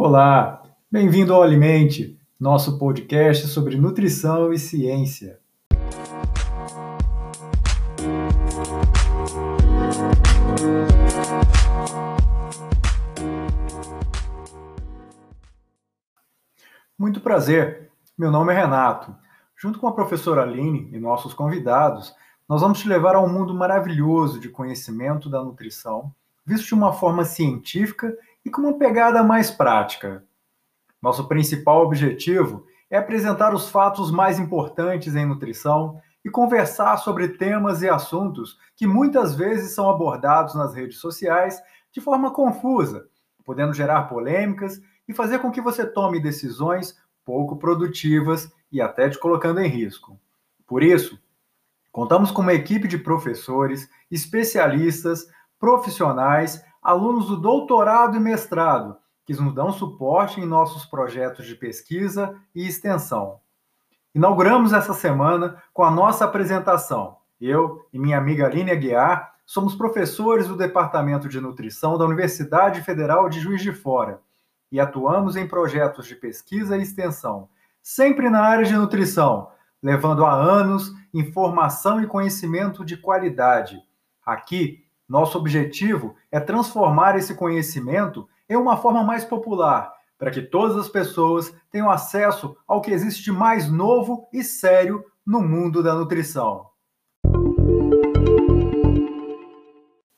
Olá, bem-vindo ao Alimente, nosso podcast sobre nutrição e ciência. Muito prazer, meu nome é Renato. Junto com a professora Aline e nossos convidados, nós vamos te levar a um mundo maravilhoso de conhecimento da nutrição, visto de uma forma científica e com uma pegada mais prática. Nosso principal objetivo é apresentar os fatos mais importantes em nutrição e conversar sobre temas e assuntos que muitas vezes são abordados nas redes sociais de forma confusa, podendo gerar polêmicas e fazer com que você tome decisões pouco produtivas e até te colocando em risco. Por isso, contamos com uma equipe de professores, especialistas, profissionais alunos do doutorado e mestrado, que nos dão suporte em nossos projetos de pesquisa e extensão. Inauguramos essa semana com a nossa apresentação. Eu e minha amiga Aline Aguiar somos professores do Departamento de Nutrição da Universidade Federal de Juiz de Fora e atuamos em projetos de pesquisa e extensão, sempre na área de nutrição, levando há anos informação e conhecimento de qualidade. Aqui, nosso objetivo é transformar esse conhecimento em uma forma mais popular, para que todas as pessoas tenham acesso ao que existe mais novo e sério no mundo da nutrição.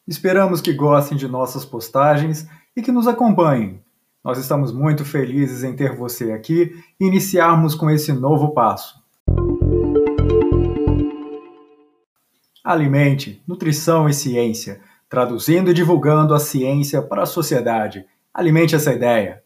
Esperamos que gostem de nossas postagens e que nos acompanhem. Nós estamos muito felizes em ter você aqui e iniciarmos com esse novo passo. Alimente, nutrição e ciência, traduzindo e divulgando a ciência para a sociedade. Alimente essa ideia.